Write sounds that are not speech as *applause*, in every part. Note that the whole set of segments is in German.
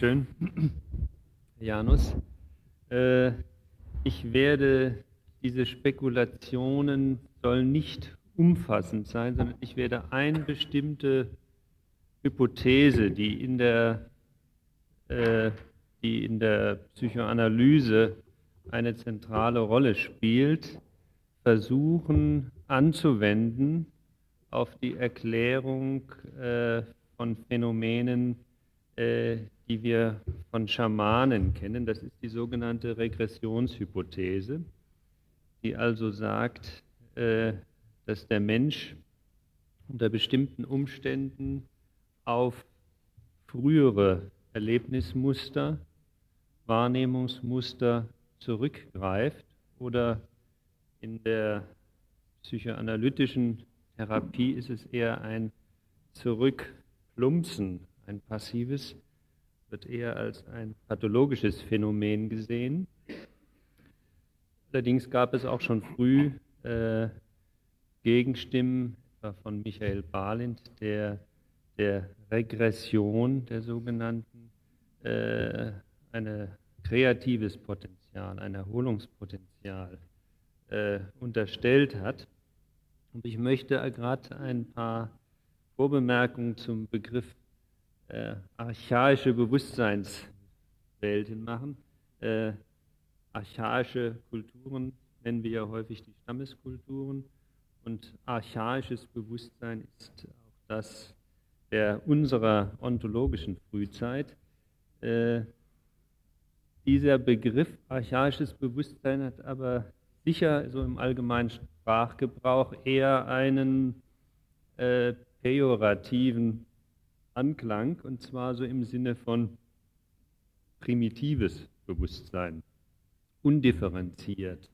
Schön. Janus. Äh, ich werde, diese Spekulationen sollen nicht umfassend sein, sondern ich werde eine bestimmte Hypothese, die in der, äh, die in der Psychoanalyse eine zentrale Rolle spielt, versuchen anzuwenden auf die Erklärung äh, von Phänomenen, äh, die wir von Schamanen kennen. Das ist die sogenannte Regressionshypothese, die also sagt, äh, dass der Mensch unter bestimmten Umständen auf frühere Erlebnismuster, Wahrnehmungsmuster zurückgreift oder in der psychoanalytischen Therapie ist es eher ein Zurückplumpsen, ein passives wird eher als ein pathologisches Phänomen gesehen. Allerdings gab es auch schon früh äh, Gegenstimmen, etwa von Michael Balint, der der Regression der sogenannten äh, ein kreatives Potenzial, ein Erholungspotenzial äh, unterstellt hat. Und ich möchte gerade ein paar Vorbemerkungen zum Begriff äh, archaische Bewusstseinswelten machen. Äh, archaische Kulturen nennen wir ja häufig die Stammeskulturen und archaisches Bewusstsein ist auch das der unserer ontologischen Frühzeit. Äh, dieser Begriff archaisches Bewusstsein hat aber sicher so im allgemeinen Sprachgebrauch eher einen äh, pejorativen Anklang, und zwar so im Sinne von primitives Bewusstsein, undifferenziert,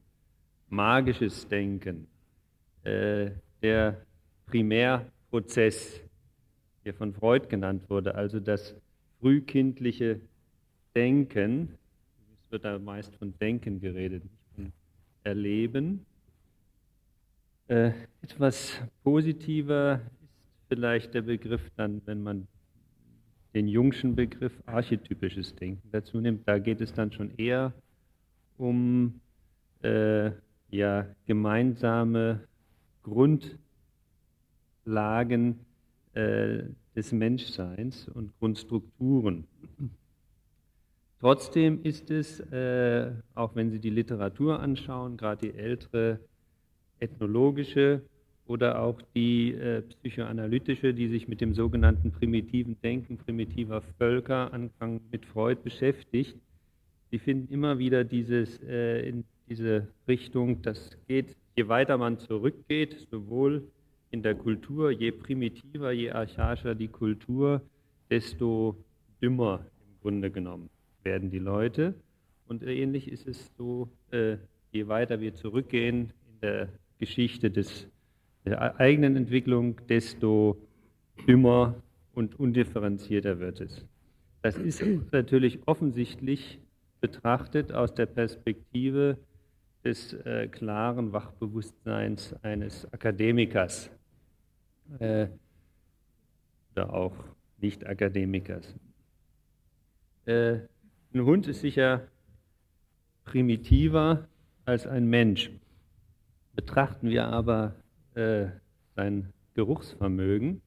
magisches Denken, äh, der Primärprozess, der von Freud genannt wurde, also das frühkindliche Denken, es wird da meist von Denken geredet, nicht von Erleben. Äh, etwas positiver vielleicht der Begriff dann, wenn man den Jungschen Begriff archetypisches Denken dazu nimmt, da geht es dann schon eher um äh, ja, gemeinsame Grundlagen äh, des Menschseins und Grundstrukturen. Trotzdem ist es, äh, auch wenn Sie die Literatur anschauen, gerade die ältere ethnologische oder auch die äh, psychoanalytische, die sich mit dem sogenannten primitiven Denken primitiver Völker, Anfang mit Freud beschäftigt. Sie finden immer wieder dieses, äh, in diese Richtung, das geht, je weiter man zurückgeht, sowohl in der Kultur, je primitiver, je archaischer die Kultur, desto dümmer im Grunde genommen werden die Leute. Und ähnlich ist es so, äh, je weiter wir zurückgehen in der Geschichte des der eigenen Entwicklung, desto dümmer und undifferenzierter wird es. Das ist natürlich offensichtlich betrachtet aus der Perspektive des äh, klaren Wachbewusstseins eines Akademikers äh, oder auch Nicht-Akademikers. Äh, ein Hund ist sicher primitiver als ein Mensch. Betrachten wir aber äh, sein Geruchsvermögen,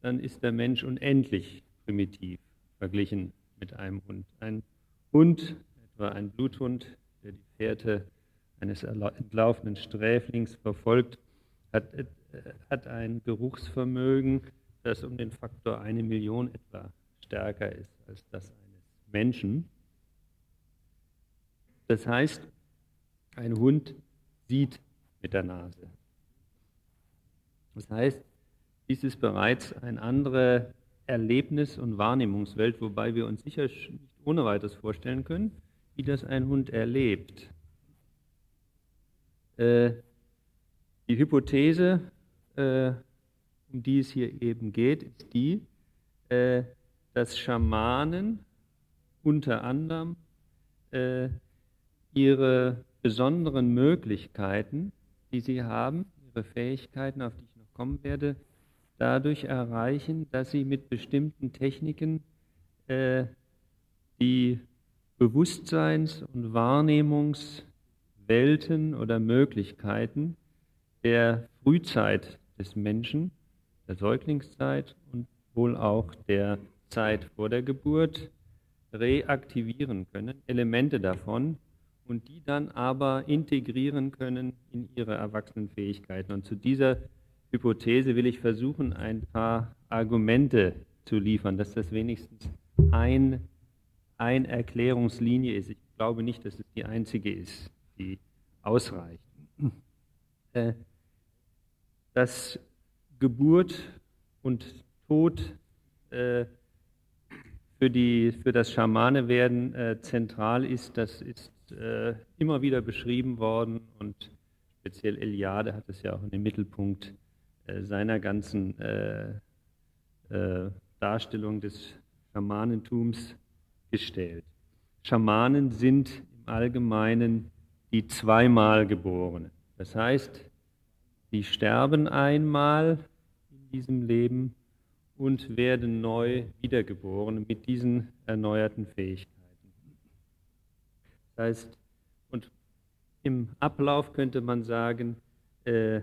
dann ist der Mensch unendlich primitiv verglichen mit einem Hund. Ein Hund, etwa ein Bluthund, der die Fährte eines entlaufenen Sträflings verfolgt, hat, äh, hat ein Geruchsvermögen, das um den Faktor eine Million etwa stärker ist als das eines Menschen. Das heißt, ein Hund sieht mit der Nase. Das heißt, dies ist bereits eine andere Erlebnis- und Wahrnehmungswelt, wobei wir uns sicher nicht ohne weiteres vorstellen können, wie das ein Hund erlebt. Äh, die Hypothese, äh, um die es hier eben geht, ist die, äh, dass Schamanen unter anderem äh, ihre besonderen Möglichkeiten, die sie haben, ihre Fähigkeiten, auf die kommen werde, dadurch erreichen, dass sie mit bestimmten Techniken äh, die Bewusstseins- und Wahrnehmungswelten oder Möglichkeiten der Frühzeit des Menschen, der Säuglingszeit und wohl auch der Zeit vor der Geburt reaktivieren können, Elemente davon, und die dann aber integrieren können in ihre Erwachsenenfähigkeiten. Und zu dieser Hypothese will ich versuchen, ein paar Argumente zu liefern, dass das wenigstens ein, eine Erklärungslinie ist. Ich glaube nicht, dass es die einzige ist, die ausreicht. Äh, dass Geburt und Tod äh, für, die, für das Schamanewerden äh, zentral ist, das ist äh, immer wieder beschrieben worden und speziell Eliade hat es ja auch in den Mittelpunkt äh, seiner ganzen äh, äh, Darstellung des Schamanentums gestellt. Schamanen sind im Allgemeinen die zweimal Geborenen. Das heißt, die sterben einmal in diesem Leben und werden neu wiedergeboren mit diesen erneuerten Fähigkeiten. Das heißt, und im Ablauf könnte man sagen, äh,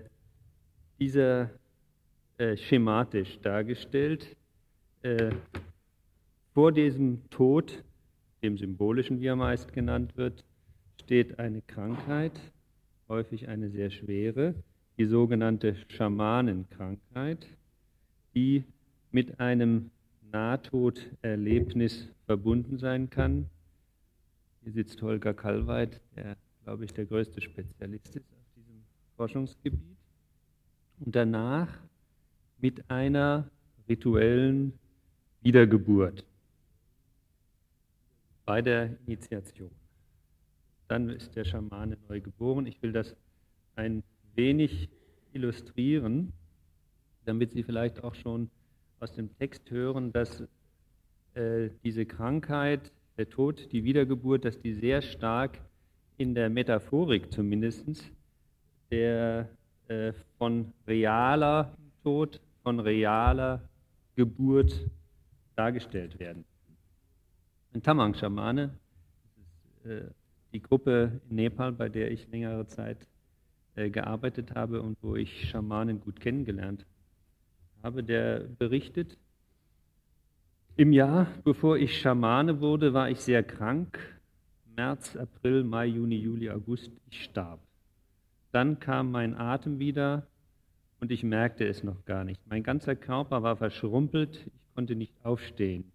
dieser äh, schematisch dargestellt, äh, vor diesem Tod, dem symbolischen, wie er meist genannt wird, steht eine Krankheit, häufig eine sehr schwere, die sogenannte Schamanenkrankheit, die mit einem Nahtoderlebnis verbunden sein kann, hier sitzt Holger Kalweit, der, glaube ich, der größte Spezialist ist auf diesem Forschungsgebiet. Und danach mit einer rituellen Wiedergeburt bei der Initiation. Dann ist der Schamane neu geboren. Ich will das ein wenig illustrieren, damit Sie vielleicht auch schon aus dem Text hören, dass äh, diese Krankheit der Tod, die Wiedergeburt, dass die sehr stark in der Metaphorik zumindest der äh, von realer Tod, von realer Geburt dargestellt werden. Ein Tamang-Schamane, äh, die Gruppe in Nepal, bei der ich längere Zeit äh, gearbeitet habe und wo ich Schamanen gut kennengelernt habe, der berichtet, im Jahr, bevor ich Schamane wurde, war ich sehr krank. März, April, Mai, Juni, Juli, August. Ich starb. Dann kam mein Atem wieder und ich merkte es noch gar nicht. Mein ganzer Körper war verschrumpelt. Ich konnte nicht aufstehen.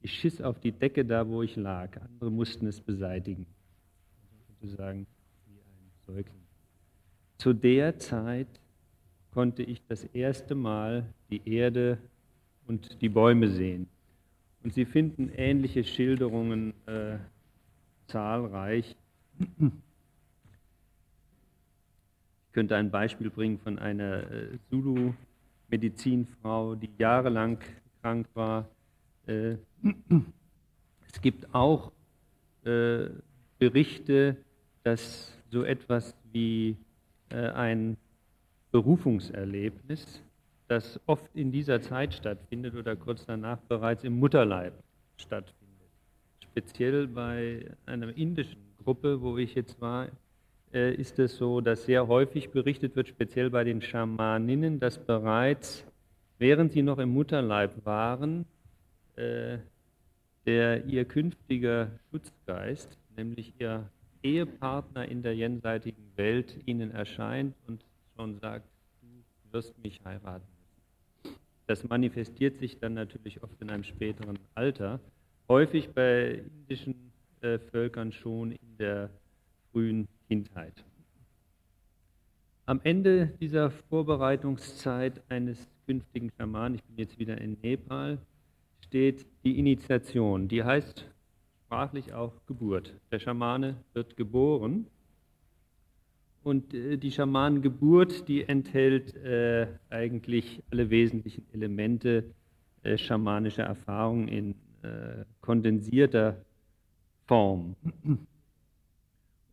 Ich schiss auf die Decke da, wo ich lag. Andere mussten es beseitigen. Sozusagen wie ein Säugling. Zu der Zeit konnte ich das erste Mal die Erde und die Bäume sehen. Und Sie finden ähnliche Schilderungen äh, zahlreich. Ich könnte ein Beispiel bringen von einer äh, Zulu-Medizinfrau, die jahrelang krank war. Äh, es gibt auch äh, Berichte, dass so etwas wie ein Berufungserlebnis das oft in dieser Zeit stattfindet oder kurz danach bereits im Mutterleib stattfindet. Speziell bei einer indischen Gruppe, wo ich jetzt war, ist es so, dass sehr häufig berichtet wird, speziell bei den Schamaninnen, dass bereits während sie noch im Mutterleib waren, äh, der ihr künftiger Schutzgeist, nämlich ihr Ehepartner in der jenseitigen Welt, ihnen erscheint und schon sagt, du wirst mich heiraten. Das manifestiert sich dann natürlich oft in einem späteren Alter, häufig bei indischen äh, Völkern schon in der frühen Kindheit. Am Ende dieser Vorbereitungszeit eines künftigen Schamanen, ich bin jetzt wieder in Nepal, steht die Initiation. Die heißt sprachlich auch Geburt. Der Schamane wird geboren und äh, die Schamanengeburt, die enthält äh, eigentlich alle wesentlichen Elemente äh, schamanischer Erfahrung in äh, kondensierter Form.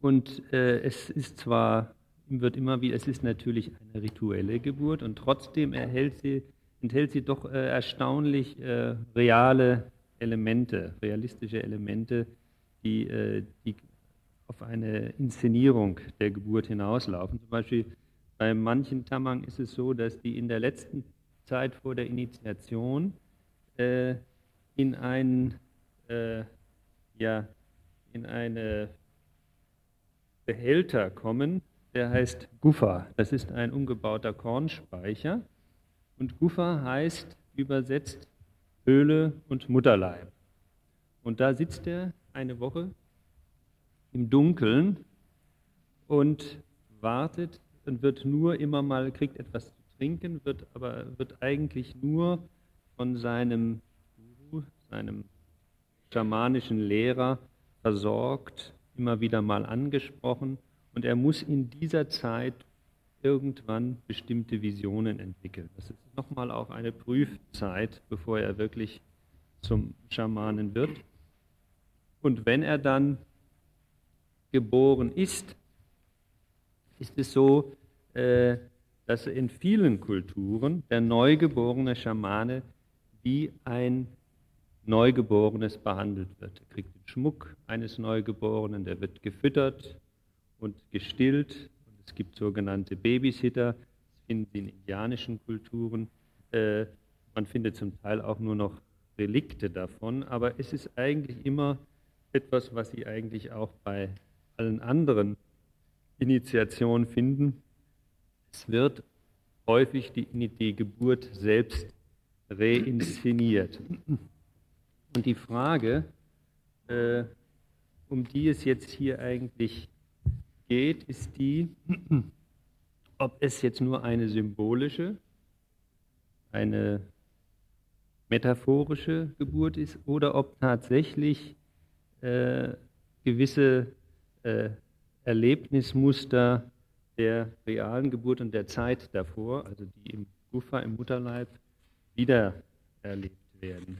Und äh, es ist zwar, wird immer wieder, es ist natürlich eine rituelle Geburt und trotzdem sie, enthält sie doch äh, erstaunlich reale Elemente, realistische Elemente, die, äh, die auf eine Inszenierung der Geburt hinauslaufen. Zum Beispiel bei manchen Tamang ist es so, dass die in der letzten Zeit vor der Initiation äh, in ein äh, ja, in eine Behälter kommen, der heißt Guffa. Das ist ein umgebauter Kornspeicher. Und Guffa heißt übersetzt Höhle und Mutterleib. Und da sitzt er eine Woche im Dunkeln und wartet und wird nur immer mal, kriegt etwas zu trinken, wird aber wird eigentlich nur von seinem Guru, seinem schamanischen Lehrer versorgt, immer wieder mal angesprochen und er muss in dieser Zeit irgendwann bestimmte Visionen entwickeln. Das ist nochmal auch eine Prüfzeit, bevor er wirklich zum Schamanen wird. Und wenn er dann geboren ist, ist es so, äh, dass in vielen Kulturen der neugeborene Schamane wie ein Neugeborenes behandelt wird. Er kriegt den Schmuck eines Neugeborenen, der wird gefüttert und gestillt. Und es gibt sogenannte Babysitter, das finden Sie in indianischen Kulturen. Äh, man findet zum Teil auch nur noch Relikte davon, aber es ist eigentlich immer etwas, was Sie eigentlich auch bei allen anderen Initiationen finden. Es wird häufig die, die Geburt selbst reinszeniert. Und die Frage, äh, um die es jetzt hier eigentlich geht, ist die, *clears throat* ob es jetzt nur eine symbolische, eine metaphorische Geburt ist oder ob tatsächlich äh, gewisse äh, Erlebnismuster der realen Geburt und der Zeit davor, also die im Gufa, im Mutterleib, wieder erlebt werden.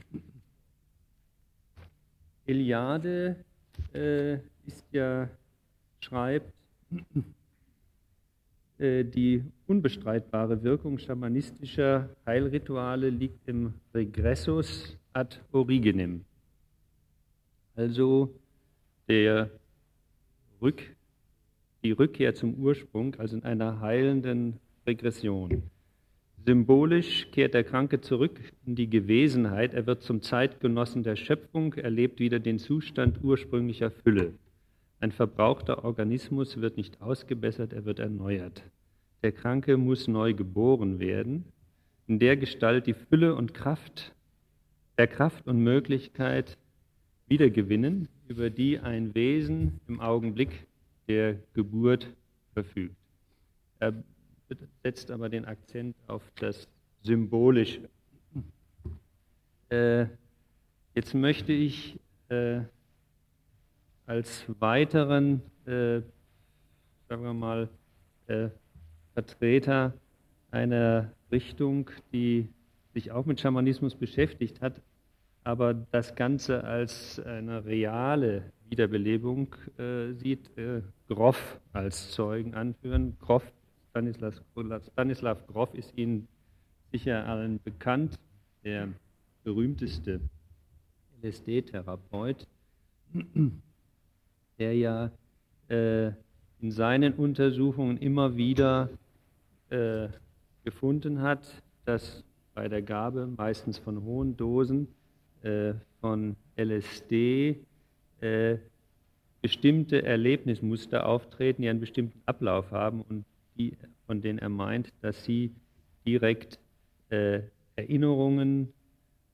Eliade äh, ist ja, schreibt, äh, die unbestreitbare Wirkung schamanistischer Heilrituale liegt im Regressus ad originem, also der Rück, die Rückkehr zum Ursprung, also in einer heilenden Regression. Symbolisch kehrt der Kranke zurück in die Gewesenheit, er wird zum Zeitgenossen der Schöpfung, erlebt wieder den Zustand ursprünglicher Fülle. Ein verbrauchter Organismus wird nicht ausgebessert, er wird erneuert. Der Kranke muss neu geboren werden, in der Gestalt die Fülle und Kraft, der Kraft und Möglichkeit wiedergewinnen, über die ein Wesen im Augenblick der Geburt verfügt. Er setzt aber den Akzent auf das Symbolische. Äh, jetzt möchte ich äh, als weiteren, äh, sagen wir mal, äh, Vertreter einer Richtung, die sich auch mit Schamanismus beschäftigt hat, aber das Ganze als eine reale Wiederbelebung äh, sieht, äh, Groff als Zeugen anführen. Groff Stanislav, Stanislav Grof ist Ihnen sicher allen bekannt, der berühmteste LSD-Therapeut, der ja äh, in seinen Untersuchungen immer wieder äh, gefunden hat, dass bei der Gabe meistens von hohen Dosen äh, von LSD äh, bestimmte Erlebnismuster auftreten, die einen bestimmten Ablauf haben und die, von denen er meint, dass sie direkt äh, Erinnerungen,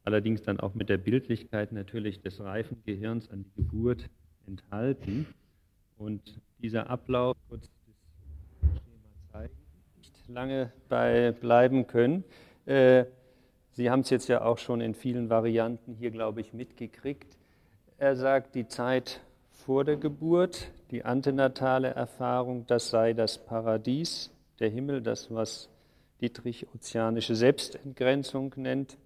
allerdings dann auch mit der Bildlichkeit natürlich des reifen Gehirns an die Geburt enthalten. Und dieser Ablauf, kurz das Schema zeigen, nicht lange bei bleiben können. Äh, Sie haben es jetzt ja auch schon in vielen Varianten hier, glaube ich, mitgekriegt. Er sagt, die Zeit vor der Geburt, die antenatale Erfahrung, das sei das Paradies, der Himmel, das, was Dietrich ozeanische Selbstentgrenzung nennt.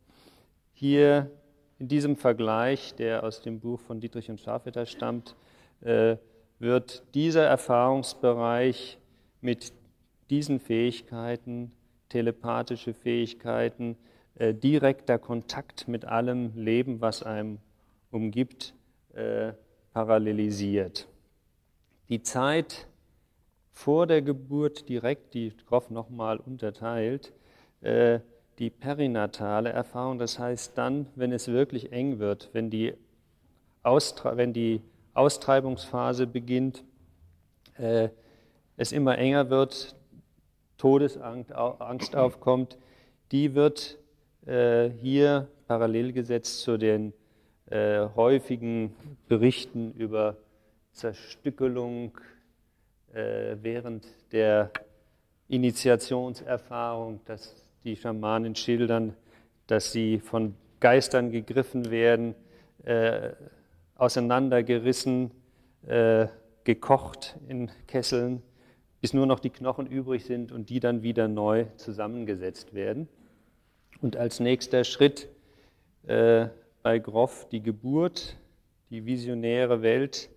Hier in diesem Vergleich, der aus dem Buch von Dietrich und Schafeter stammt, äh, wird dieser Erfahrungsbereich mit diesen Fähigkeiten, telepathische Fähigkeiten, äh, direkter Kontakt mit allem Leben, was einem umgibt, äh, parallelisiert. Die Zeit vor der Geburt direkt, die Groff nochmal unterteilt, äh, die perinatale Erfahrung, das heißt dann, wenn es wirklich eng wird, wenn die, Austra wenn die Austreibungsphase beginnt, äh, es immer enger wird, Todesangst aufkommt, die wird äh, hier parallel gesetzt zu den äh, häufigen Berichten über Zerstückelung äh, während der Initiationserfahrung, dass die Schamanen schildern, dass sie von Geistern gegriffen werden, äh, auseinandergerissen, äh, gekocht in Kesseln, bis nur noch die Knochen übrig sind und die dann wieder neu zusammengesetzt werden. Und als nächster Schritt äh, bei Groff die Geburt, die visionäre Welt,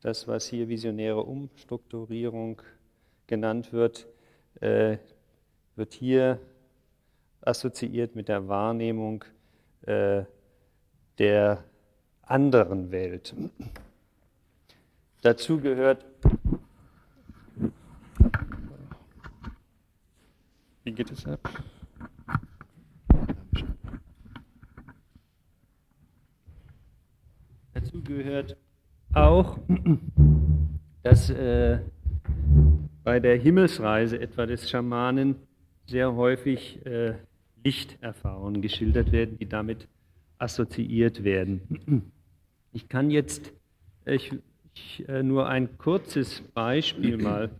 das, was hier visionäre Umstrukturierung genannt wird, äh, wird hier assoziiert mit der Wahrnehmung äh, der anderen Welt. Dazu gehört, wie geht es ab? Dazu gehört auch, dass äh, bei der Himmelsreise etwa des Schamanen sehr häufig äh, Lichterfahrungen geschildert werden, die damit assoziiert werden. Ich kann jetzt ich, ich, äh, nur ein kurzes Beispiel mal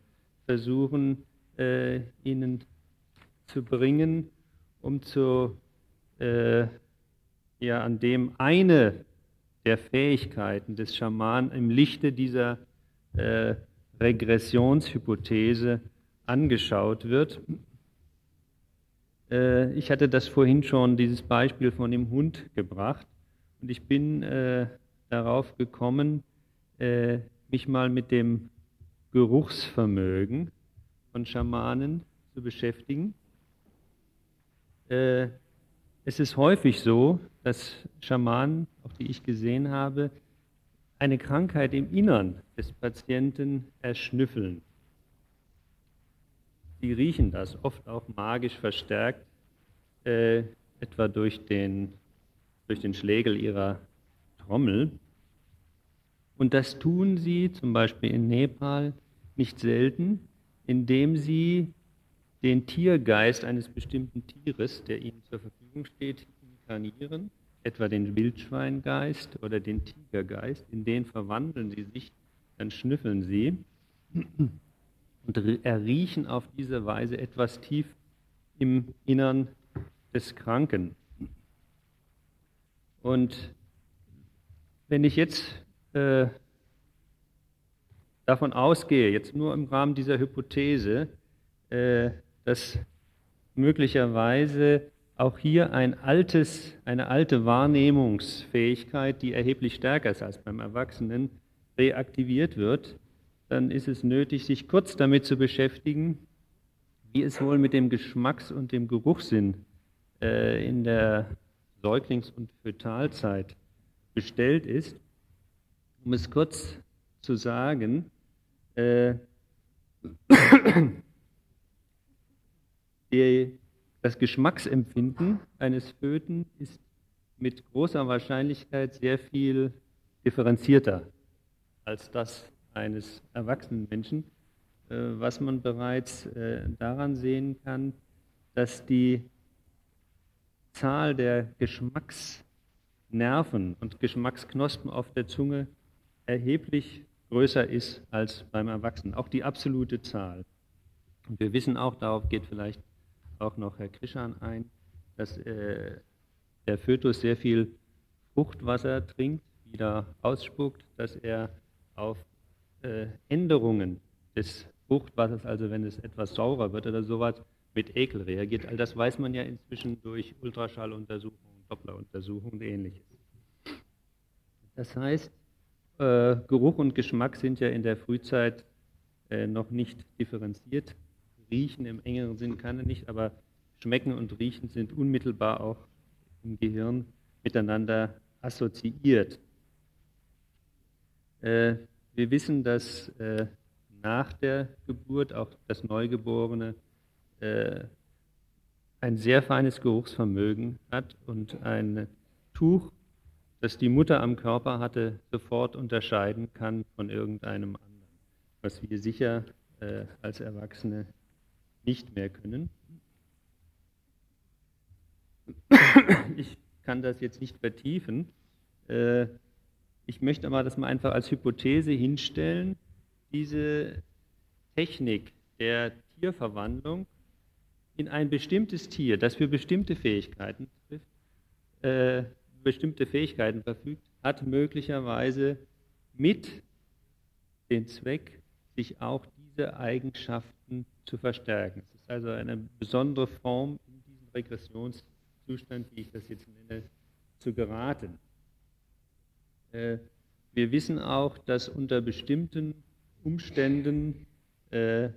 versuchen, äh, Ihnen zu bringen, um zu, äh, ja, an dem eine der Fähigkeiten des Schamanen im Lichte dieser äh, Regressionshypothese angeschaut wird. Äh, ich hatte das vorhin schon, dieses Beispiel von dem Hund gebracht. Und ich bin äh, darauf gekommen, äh, mich mal mit dem Geruchsvermögen von Schamanen zu beschäftigen. Es ist häufig so, dass Schamanen, auch die ich gesehen habe, eine Krankheit im Innern des Patienten erschnüffeln. Sie riechen das, oft auch magisch verstärkt, äh, etwa durch den, durch den Schlägel ihrer Trommel. Und das tun sie zum Beispiel in Nepal nicht selten, indem sie den Tiergeist eines bestimmten Tieres, der ihnen zur Verfügung steht, inkarnieren, etwa den Wildschweingeist oder den Tigergeist, in den verwandeln sie sich, dann schnüffeln sie und erriechen auf diese Weise etwas tief im Innern des Kranken. Und wenn ich jetzt äh, davon ausgehe, jetzt nur im Rahmen dieser Hypothese, äh, dass möglicherweise auch hier ein altes, eine alte Wahrnehmungsfähigkeit, die erheblich stärker ist als beim Erwachsenen, reaktiviert wird, dann ist es nötig, sich kurz damit zu beschäftigen, wie es wohl mit dem Geschmacks- und dem Geruchssinn äh, in der Säuglings- und Fötalzeit bestellt ist. Um es kurz zu sagen, äh, *coughs* die, das Geschmacksempfinden eines Föten ist mit großer Wahrscheinlichkeit sehr viel differenzierter als das eines erwachsenen Menschen, äh, was man bereits äh, daran sehen kann, dass die Zahl der Geschmacksnerven und Geschmacksknospen auf der Zunge erheblich größer ist als beim Erwachsenen, auch die absolute Zahl. Und wir wissen auch, darauf geht vielleicht auch noch Herr Krishan ein, dass äh, der Fötus sehr viel Fruchtwasser trinkt, wieder ausspuckt, dass er auf äh, Änderungen des Fruchtwassers, also wenn es etwas saurer wird oder sowas, mit Ekel reagiert. All das weiß man ja inzwischen durch Ultraschalluntersuchungen, Doppleruntersuchungen und ähnliches. Das heißt, äh, Geruch und Geschmack sind ja in der Frühzeit äh, noch nicht differenziert. Riechen im engeren Sinn kann er nicht, aber Schmecken und Riechen sind unmittelbar auch im Gehirn miteinander assoziiert. Äh, wir wissen, dass äh, nach der Geburt auch das Neugeborene äh, ein sehr feines Geruchsvermögen hat und ein Tuch, das die Mutter am Körper hatte, sofort unterscheiden kann von irgendeinem anderen, was wir sicher äh, als Erwachsene nicht mehr können. Ich kann das jetzt nicht vertiefen. Äh, ich möchte aber das mal einfach als Hypothese hinstellen. Diese Technik der Tierverwandlung in ein bestimmtes Tier, das für bestimmte Fähigkeiten trifft, äh, bestimmte Fähigkeiten verfügt, hat möglicherweise mit den Zweck, sich auch diese Eigenschaften zu verstärken. Es ist also eine besondere Form in diesem Regressionszustand, wie ich das jetzt nenne, zu geraten. Äh, wir wissen auch, dass unter bestimmten Umständen äh,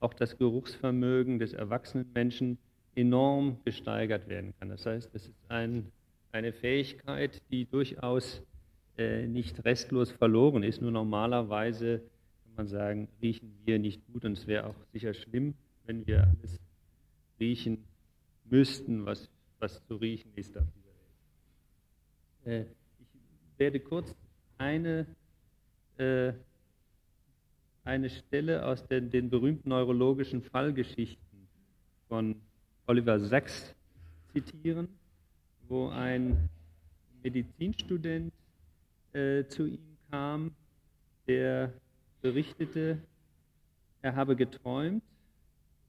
auch das Geruchsvermögen des erwachsenen Menschen enorm gesteigert werden kann. Das heißt, es ist ein, eine Fähigkeit, die durchaus äh, nicht restlos verloren ist. Nur normalerweise man sagen, riechen wir nicht gut und es wäre auch sicher schlimm, wenn wir alles riechen müssten, was, was zu riechen ist auf dieser Welt. Äh, ich werde kurz eine äh, eine Stelle aus den, den berühmten neurologischen Fallgeschichten von Oliver Sacks zitieren, wo ein Medizinstudent äh, zu ihm kam, der berichtete, er habe geträumt,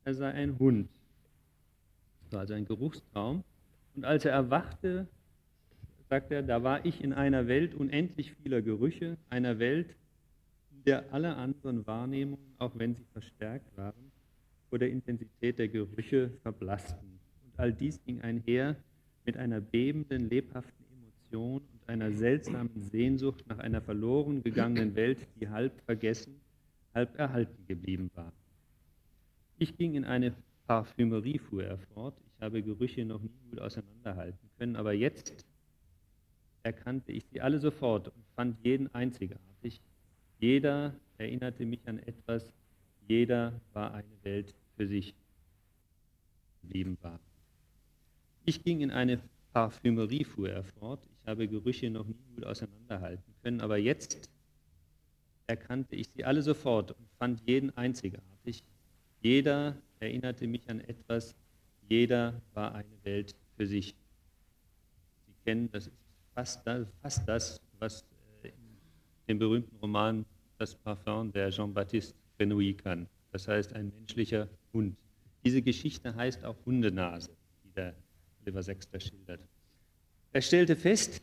er sei ein Hund. Das war also ein Geruchstraum. Und als er erwachte, sagt er, da war ich in einer Welt unendlich vieler Gerüche, einer Welt, der alle anderen Wahrnehmungen, auch wenn sie verstärkt waren, vor der Intensität der Gerüche verblassten. Und all dies ging einher mit einer bebenden, lebhaften Emotion und einer seltsamen Sehnsucht nach einer verloren gegangenen Welt, die halb vergessen, halb erhalten geblieben war. Ich ging in eine Parfümerie, fuhr er fort. Ich habe Gerüche noch nie gut auseinanderhalten können, aber jetzt erkannte ich sie alle sofort und fand jeden einzigartig, jeder erinnerte mich an etwas, jeder war eine Welt für sich geblieben war. Ich ging in eine Parfümerie, fuhr er fort. Ich habe Gerüche noch nie gut auseinanderhalten können, aber jetzt erkannte ich sie alle sofort und fand jeden einzigartig. Jeder erinnerte mich an etwas, jeder war eine Welt für sich. Sie kennen, das ist fast das, fast das was den berühmten Roman Das Parfum der Jean-Baptiste Grenouille kann. Das heißt ein menschlicher Hund. Diese Geschichte heißt auch Hundenase, die der Oliver Sexter schildert. Er stellte fest,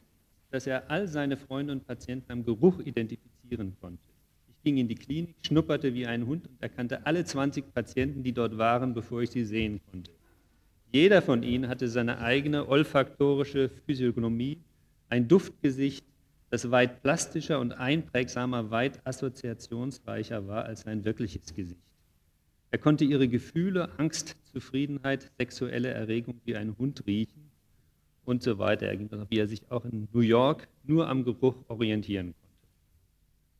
dass er all seine Freunde und Patienten am Geruch identifizieren konnte. Ich ging in die Klinik, schnupperte wie ein Hund und erkannte alle 20 Patienten, die dort waren, bevor ich sie sehen konnte. Jeder von ihnen hatte seine eigene olfaktorische Physiognomie, ein Duftgesicht, das weit plastischer und einprägsamer, weit assoziationsreicher war als sein wirkliches Gesicht. Er konnte ihre Gefühle, Angst, Zufriedenheit, sexuelle Erregung wie ein Hund riechen und so weiter. Er ging wie er sich auch in New York nur am Geruch orientieren konnte.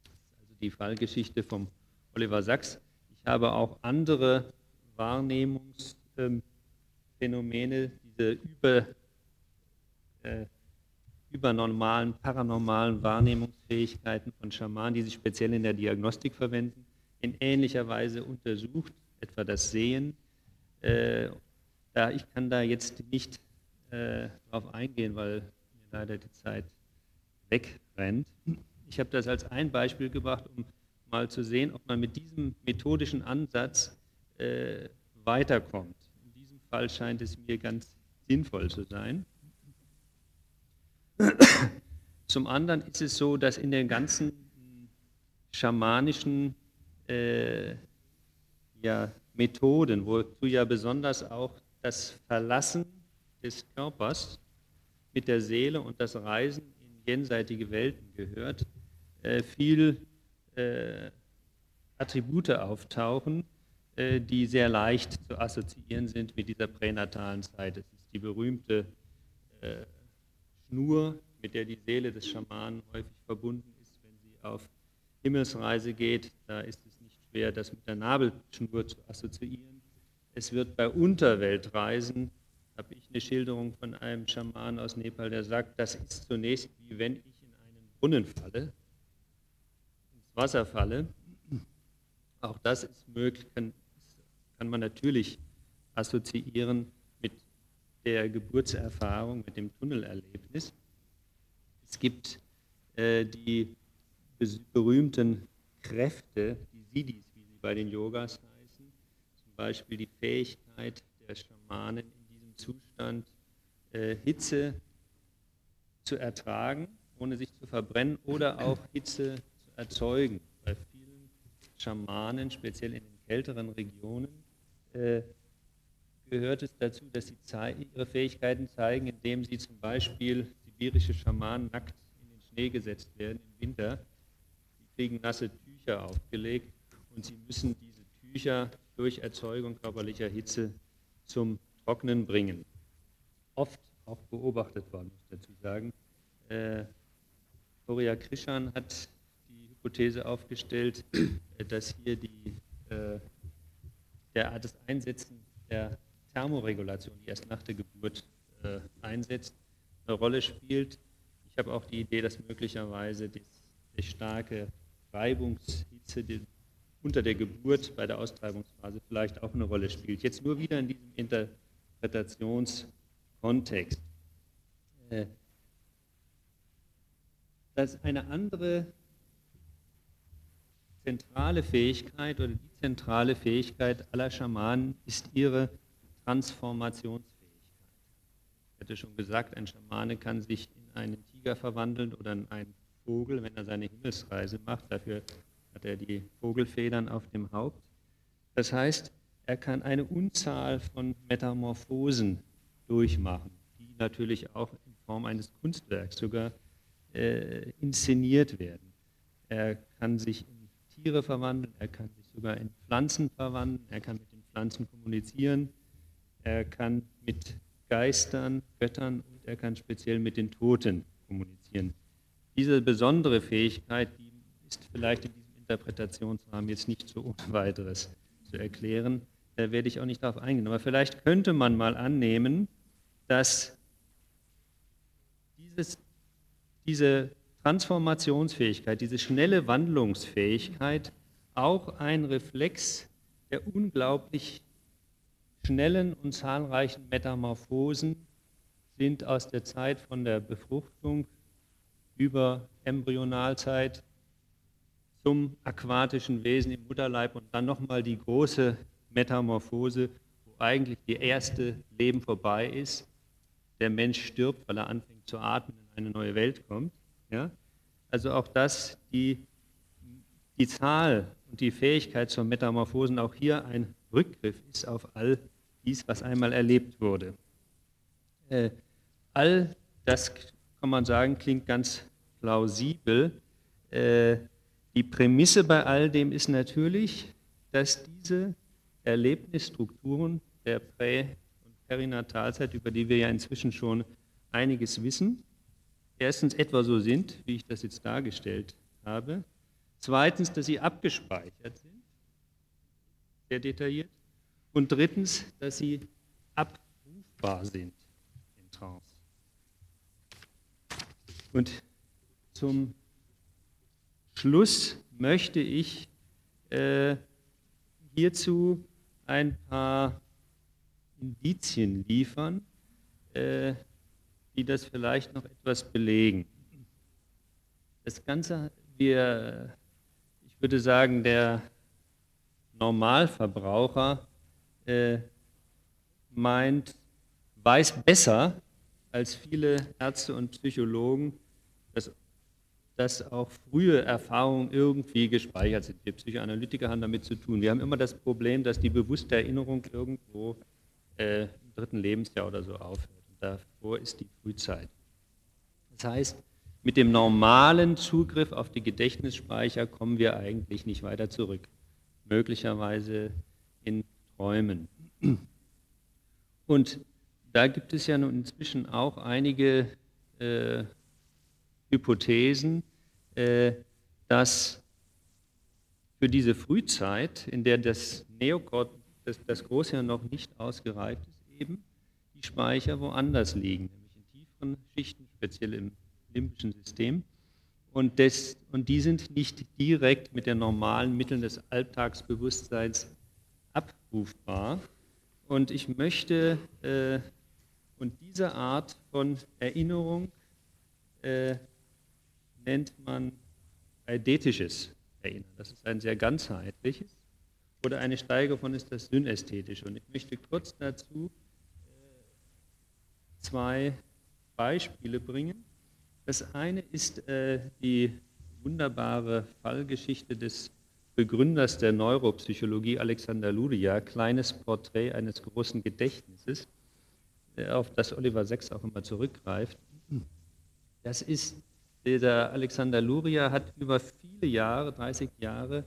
Das ist also die Fallgeschichte von Oliver Sachs. Ich habe auch andere Wahrnehmungsphänomene, diese über äh, übernormalen, paranormalen Wahrnehmungsfähigkeiten von Schamanen, die sich speziell in der Diagnostik verwenden, in ähnlicher Weise untersucht, etwa das Sehen. Äh, da, ich kann da jetzt nicht äh, darauf eingehen, weil mir leider die Zeit wegrennt. Ich habe das als ein Beispiel gebracht, um mal zu sehen, ob man mit diesem methodischen Ansatz äh, weiterkommt. In diesem Fall scheint es mir ganz sinnvoll zu sein. Zum anderen ist es so, dass in den ganzen schamanischen äh, ja, Methoden, wozu ja besonders auch das Verlassen des Körpers mit der Seele und das Reisen in jenseitige Welten gehört, äh, viel äh, Attribute auftauchen, äh, die sehr leicht zu assoziieren sind mit dieser pränatalen Zeit. Es ist die berühmte Schnur mit der die Seele des Schamanen häufig verbunden ist, wenn sie auf Himmelsreise geht. Da ist es schwer, das mit der Nabelschnur zu assoziieren. Es wird bei Unterweltreisen, habe ich eine Schilderung von einem Schaman aus Nepal, der sagt, das ist zunächst wie wenn ich in einen Brunnen falle, ins Wasser falle. Auch das ist möglich, kann, kann man natürlich assoziieren mit der Geburtserfahrung, mit dem Tunnelerlebnis. Es gibt äh, die berühmten Kräfte, Siddhis, wie sie bei den Yogas heißen, zum Beispiel die Fähigkeit der Schamanen in diesem Zustand äh, Hitze zu ertragen, ohne sich zu verbrennen, oder auch Hitze zu erzeugen. Bei vielen Schamanen, speziell in den kälteren Regionen, äh, gehört es dazu, dass sie ihre Fähigkeiten zeigen, indem sie zum Beispiel sibirische Schamanen nackt in den Schnee gesetzt werden im Winter. Sie kriegen nasse Tücher aufgelegt und sie müssen diese Tücher durch Erzeugung körperlicher Hitze zum Trocknen bringen. Oft auch beobachtet worden, muss ich dazu sagen. Äh, Krishan hat die Hypothese aufgestellt, äh, dass hier die, äh, der, das Einsetzen der Thermoregulation, die erst nach der Geburt äh, einsetzt, eine Rolle spielt. Ich habe auch die Idee, dass möglicherweise die, die starke Reibungshitze die unter der Geburt bei der Austreibungsphase vielleicht auch eine Rolle spielt. Jetzt nur wieder in diesem Interpretationskontext. Äh, dass eine andere zentrale Fähigkeit oder die zentrale Fähigkeit aller Schamanen ist ihre Transformationsfähigkeit. Ich hatte schon gesagt, ein Schamane kann sich in einen Tiger verwandeln oder in einen Vogel, wenn er seine Himmelsreise macht. Dafür hat er die Vogelfedern auf dem Haupt. Das heißt, er kann eine Unzahl von Metamorphosen durchmachen, die natürlich auch in Form eines Kunstwerks sogar äh, inszeniert werden. Er kann sich in Tiere verwandeln, er kann sich sogar in Pflanzen verwandeln, er kann mit den Pflanzen kommunizieren, er kann mit Geistern, Göttern und er kann speziell mit den Toten kommunizieren. Diese besondere Fähigkeit, die ist vielleicht in Interpretationsrahmen jetzt nicht so ohne weiteres zu erklären. Da werde ich auch nicht darauf eingehen. Aber vielleicht könnte man mal annehmen, dass dieses, diese Transformationsfähigkeit, diese schnelle Wandlungsfähigkeit auch ein Reflex der unglaublich schnellen und zahlreichen Metamorphosen sind aus der Zeit von der Befruchtung über Embryonalzeit zum aquatischen Wesen im Mutterleib und dann nochmal die große Metamorphose, wo eigentlich die erste Leben vorbei ist. Der Mensch stirbt, weil er anfängt zu atmen, in eine neue Welt kommt. Ja? Also auch das, die, die Zahl und die Fähigkeit zur Metamorphosen, auch hier ein Rückgriff ist auf all dies, was einmal erlebt wurde. Äh, all das, kann man sagen, klingt ganz plausibel. Äh, die Prämisse bei all dem ist natürlich, dass diese Erlebnisstrukturen der Prä- und Perinatalzeit, über die wir ja inzwischen schon einiges wissen, erstens etwa so sind, wie ich das jetzt dargestellt habe. Zweitens, dass sie abgespeichert sind, sehr detailliert. Und drittens, dass sie abrufbar sind in Trance. Und zum Schluss möchte ich äh, hierzu ein paar Indizien liefern, äh, die das vielleicht noch etwas belegen. Das Ganze, wir, ich würde sagen, der Normalverbraucher äh, meint, weiß besser als viele Ärzte und Psychologen, dass auch frühe Erfahrungen irgendwie gespeichert sind. Wir Psychoanalytiker haben damit zu tun. Wir haben immer das Problem, dass die bewusste Erinnerung irgendwo äh, im dritten Lebensjahr oder so aufhört. Und davor ist die Frühzeit. Das heißt, mit dem normalen Zugriff auf die Gedächtnisspeicher kommen wir eigentlich nicht weiter zurück. Möglicherweise in Träumen. Und da gibt es ja nun inzwischen auch einige äh, Hypothesen, äh, dass für diese Frühzeit, in der das Neokort, das, das Großhirn noch nicht ausgereift ist, eben die Speicher woanders liegen, nämlich in tieferen Schichten, speziell im limbischen System. Und, das, und die sind nicht direkt mit den normalen Mitteln des Alltagsbewusstseins abrufbar. Und ich möchte, äh, und diese Art von Erinnerung äh, nennt man eidetisches Erinnern. Das ist ein sehr ganzheitliches. Oder eine Steigerung von ist das synästhetische. Und ich möchte kurz dazu äh, zwei Beispiele bringen. Das eine ist äh, die wunderbare Fallgeschichte des Begründers der Neuropsychologie, Alexander Luria, kleines Porträt eines großen Gedächtnisses, auf das Oliver Sacks auch immer zurückgreift. Das ist, der Alexander Luria hat über viele Jahre, 30 Jahre,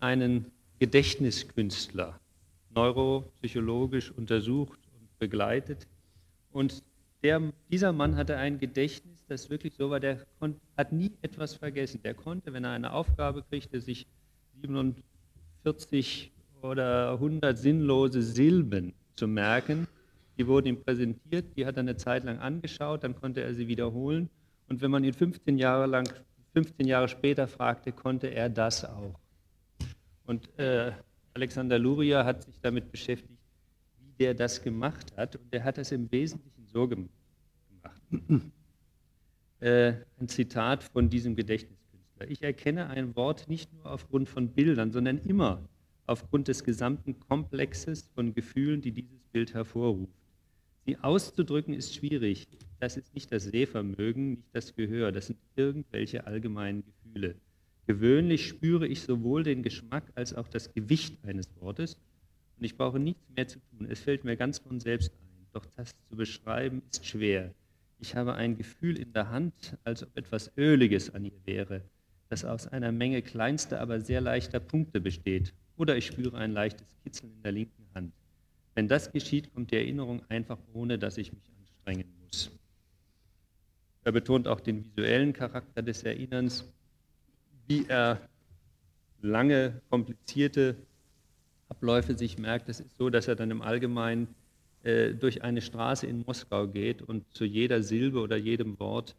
einen Gedächtniskünstler neuropsychologisch untersucht und begleitet. Und der, dieser Mann hatte ein Gedächtnis, das wirklich so war, der hat nie etwas vergessen. Der konnte, wenn er eine Aufgabe kriegte, sich 47 oder 100 sinnlose Silben zu merken. Die wurden ihm präsentiert, die hat er eine Zeit lang angeschaut, dann konnte er sie wiederholen. Und wenn man ihn 15 Jahre, lang, 15 Jahre später fragte, konnte er das auch. Und äh, Alexander Luria hat sich damit beschäftigt, wie der das gemacht hat. Und er hat das im Wesentlichen so gemacht. *clears throat* Äh, ein Zitat von diesem Gedächtniskünstler. Ich erkenne ein Wort nicht nur aufgrund von Bildern, sondern immer aufgrund des gesamten Komplexes von Gefühlen, die dieses Bild hervorruft. Sie auszudrücken ist schwierig. Das ist nicht das Sehvermögen, nicht das Gehör, das sind irgendwelche allgemeinen Gefühle. Gewöhnlich spüre ich sowohl den Geschmack als auch das Gewicht eines Wortes und ich brauche nichts mehr zu tun. Es fällt mir ganz von selbst ein. Doch das zu beschreiben ist schwer. Ich habe ein Gefühl in der Hand, als ob etwas Öliges an ihr wäre, das aus einer Menge kleinster, aber sehr leichter Punkte besteht. Oder ich spüre ein leichtes Kitzeln in der linken Hand. Wenn das geschieht, kommt die Erinnerung einfach ohne, dass ich mich anstrengen muss. Er betont auch den visuellen Charakter des Erinnerns, wie er lange, komplizierte Abläufe sich merkt. Es ist so, dass er dann im Allgemeinen äh, durch eine Straße in Moskau geht und zu jeder Silbe oder jedem Wort,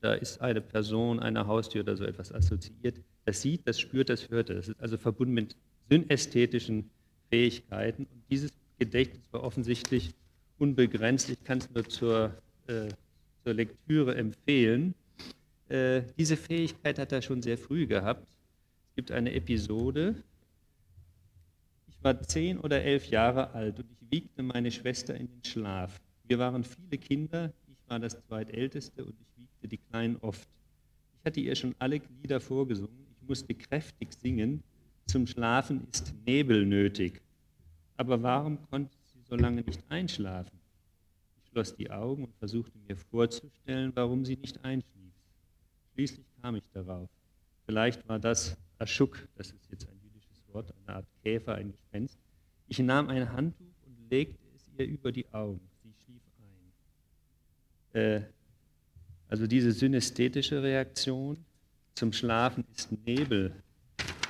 da ist eine Person, eine Haustür oder so etwas assoziiert. Das sieht, das spürt, das hört. Das ist also verbunden mit synästhetischen Fähigkeiten. Und dieses Gedächtnis war offensichtlich unbegrenzt. Ich kann es nur zur, äh, zur Lektüre empfehlen. Äh, diese Fähigkeit hat er schon sehr früh gehabt. Es gibt eine Episode, ich war zehn oder elf Jahre alt und ich wiegte meine Schwester in den Schlaf. Wir waren viele Kinder, ich war das zweitälteste und ich wiegte die Kleinen oft. Ich hatte ihr schon alle Glieder vorgesungen, ich musste kräftig singen, zum Schlafen ist Nebel nötig. Aber warum konnte sie so lange nicht einschlafen? Schloss die Augen und versuchte mir vorzustellen, warum sie nicht einschlief. Schließlich kam ich darauf. Vielleicht war das Aschuk, das ist jetzt ein Wort, eine Art Käfer, ein Gespenst. Ich nahm ein Handtuch und legte es ihr über die Augen. Sie schlief ein. Äh, also diese synästhetische Reaktion zum Schlafen ist Nebel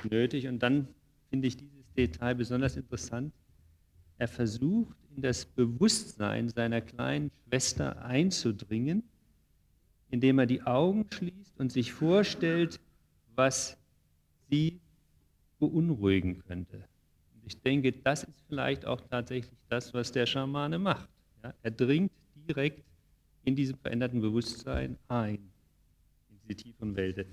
nötig. Und dann finde ich dieses Detail besonders interessant. Er versucht in das Bewusstsein seiner kleinen Schwester einzudringen, indem er die Augen schließt und sich vorstellt, was sie beunruhigen könnte. Und ich denke, das ist vielleicht auch tatsächlich das, was der Schamane macht. Ja, er dringt direkt in diesem veränderten Bewusstsein ein, in diese tiefen Welten.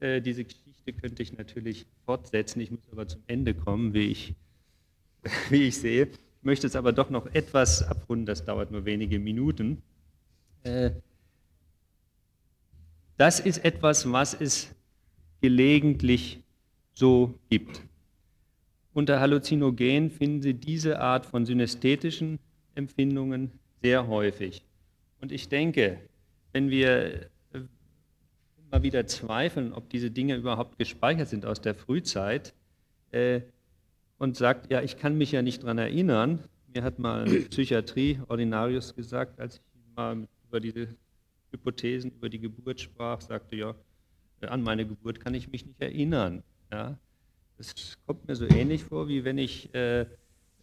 Äh, diese Geschichte könnte ich natürlich fortsetzen, ich muss aber zum Ende kommen, wie ich, *laughs* wie ich sehe. Ich möchte es aber doch noch etwas abrunden, das dauert nur wenige Minuten. Äh, das ist etwas, was es gelegentlich so gibt. Unter Halluzinogen finden Sie diese Art von synästhetischen Empfindungen sehr häufig. Und ich denke, wenn wir immer wieder zweifeln, ob diese Dinge überhaupt gespeichert sind aus der Frühzeit äh, und sagt, ja, ich kann mich ja nicht daran erinnern, mir hat mal *clears throat* Psychiatrie Ordinarius gesagt, als ich mal über diese Hypothesen über die Geburt sprach, sagte, ja, an meine Geburt kann ich mich nicht erinnern. Ja? Das kommt mir so ähnlich vor, wie wenn ich äh,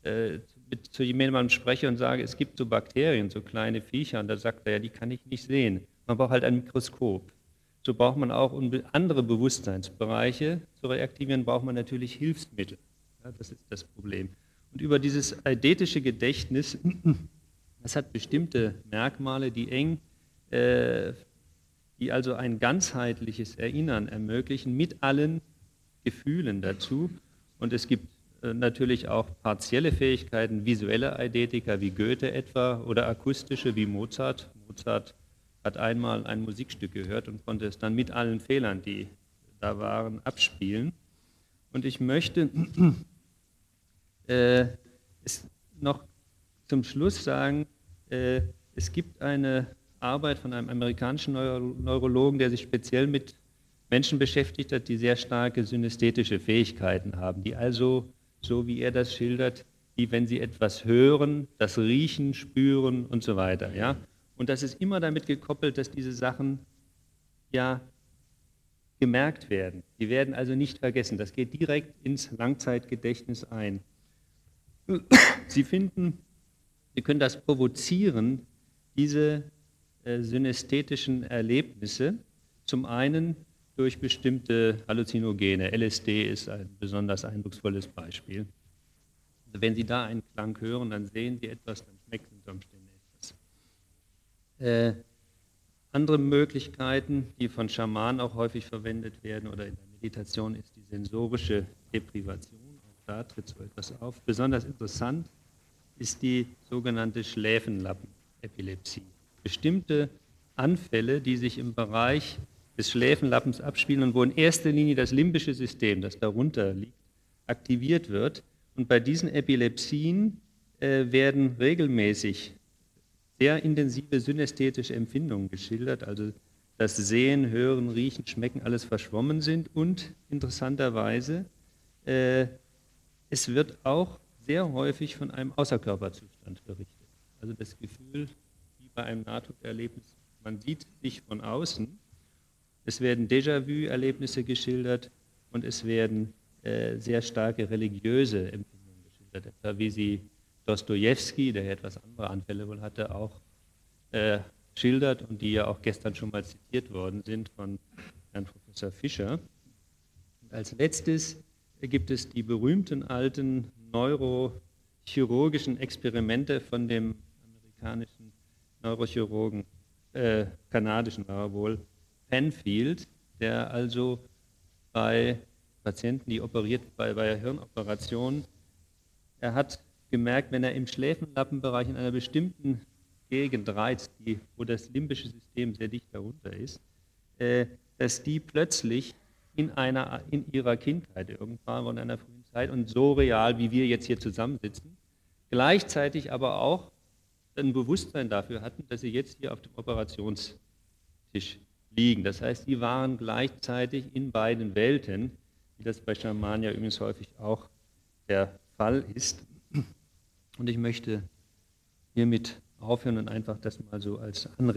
äh, mit, zu jemandem spreche und sage, es gibt so Bakterien, so kleine Viecher, und da sagt er, ja, die kann ich nicht sehen. Man braucht halt ein Mikroskop. So braucht man auch, um andere Bewusstseinsbereiche zu reaktivieren, braucht man natürlich Hilfsmittel. Ja, das ist das Problem. Und über dieses eidetische Gedächtnis, *clears throat* das hat bestimmte Merkmale, die eng, äh, die also ein ganzheitliches Erinnern ermöglichen mit allen Gefühlen dazu. Und es gibt äh, natürlich auch partielle Fähigkeiten, visuelle Eidetiker wie Goethe etwa oder akustische wie Mozart. Mozart hat einmal ein Musikstück gehört und konnte es dann mit allen Fehlern, die da waren, abspielen. Und ich möchte äh, noch zum Schluss sagen, äh, es gibt eine Arbeit von einem amerikanischen Neuro Neurologen, der sich speziell mit Menschen beschäftigt hat, die sehr starke synästhetische Fähigkeiten haben, die also, so wie er das schildert, die, wenn sie etwas hören, das riechen, spüren und so weiter. Ja? Und das ist immer damit gekoppelt, dass diese Sachen ja gemerkt werden. Die werden also nicht vergessen. Das geht direkt ins Langzeitgedächtnis ein. Sie finden, Sie können das provozieren, diese äh, synästhetischen Erlebnisse. Zum einen durch bestimmte Halluzinogene. LSD ist ein besonders eindrucksvolles Beispiel. Also wenn Sie da einen Klang hören, dann sehen Sie etwas, dann schmecken Sie unter Umständen etwas. Äh, andere Möglichkeiten, die von Schamanen auch häufig verwendet werden oder in der Meditation, ist die sensorische Deprivation. Da tritt so etwas auf. Besonders interessant ist die sogenannte Schläfenlappen-Epilepsie. Bestimmte Anfälle, die sich im Bereich des Schläfenlappens abspielen und wo in erster Linie das limbische System, das darunter liegt, aktiviert wird. Und bei diesen Epilepsien äh, werden regelmäßig sehr intensive synästhetische Empfindungen geschildert, also dass Sehen, Hören, Riechen, Schmecken alles verschwommen sind und interessanterweise, äh, es wird auch sehr häufig von einem Außerkörperzustand berichtet. Also das Gefühl, wie bei einem Nahtoderlebnis, man sieht sich von außen es werden Déjà-vu-Erlebnisse geschildert und es werden äh, sehr starke religiöse Empfindungen geschildert, etwa wie sie Dostoevsky, der etwas andere Anfälle wohl hatte, auch äh, schildert und die ja auch gestern schon mal zitiert worden sind von Herrn Professor Fischer. Und als letztes gibt es die berühmten alten neurochirurgischen Experimente von dem amerikanischen Neurochirurgen, äh, kanadischen war er wohl, Penfield, der also bei Patienten, die operiert bei, bei Hirnoperationen, er hat gemerkt, wenn er im Schläfenlappenbereich in einer bestimmten Gegend reizt, die, wo das limbische System sehr dicht darunter ist, äh, dass die plötzlich in, einer, in ihrer Kindheit irgendwann in einer frühen Zeit und so real, wie wir jetzt hier zusammensitzen, gleichzeitig aber auch ein Bewusstsein dafür hatten, dass sie jetzt hier auf dem Operationstisch liegen. Das heißt, die waren gleichzeitig in beiden Welten, wie das bei Schamanen übrigens häufig auch der Fall ist. Und ich möchte hiermit aufhören und einfach das mal so als Anregung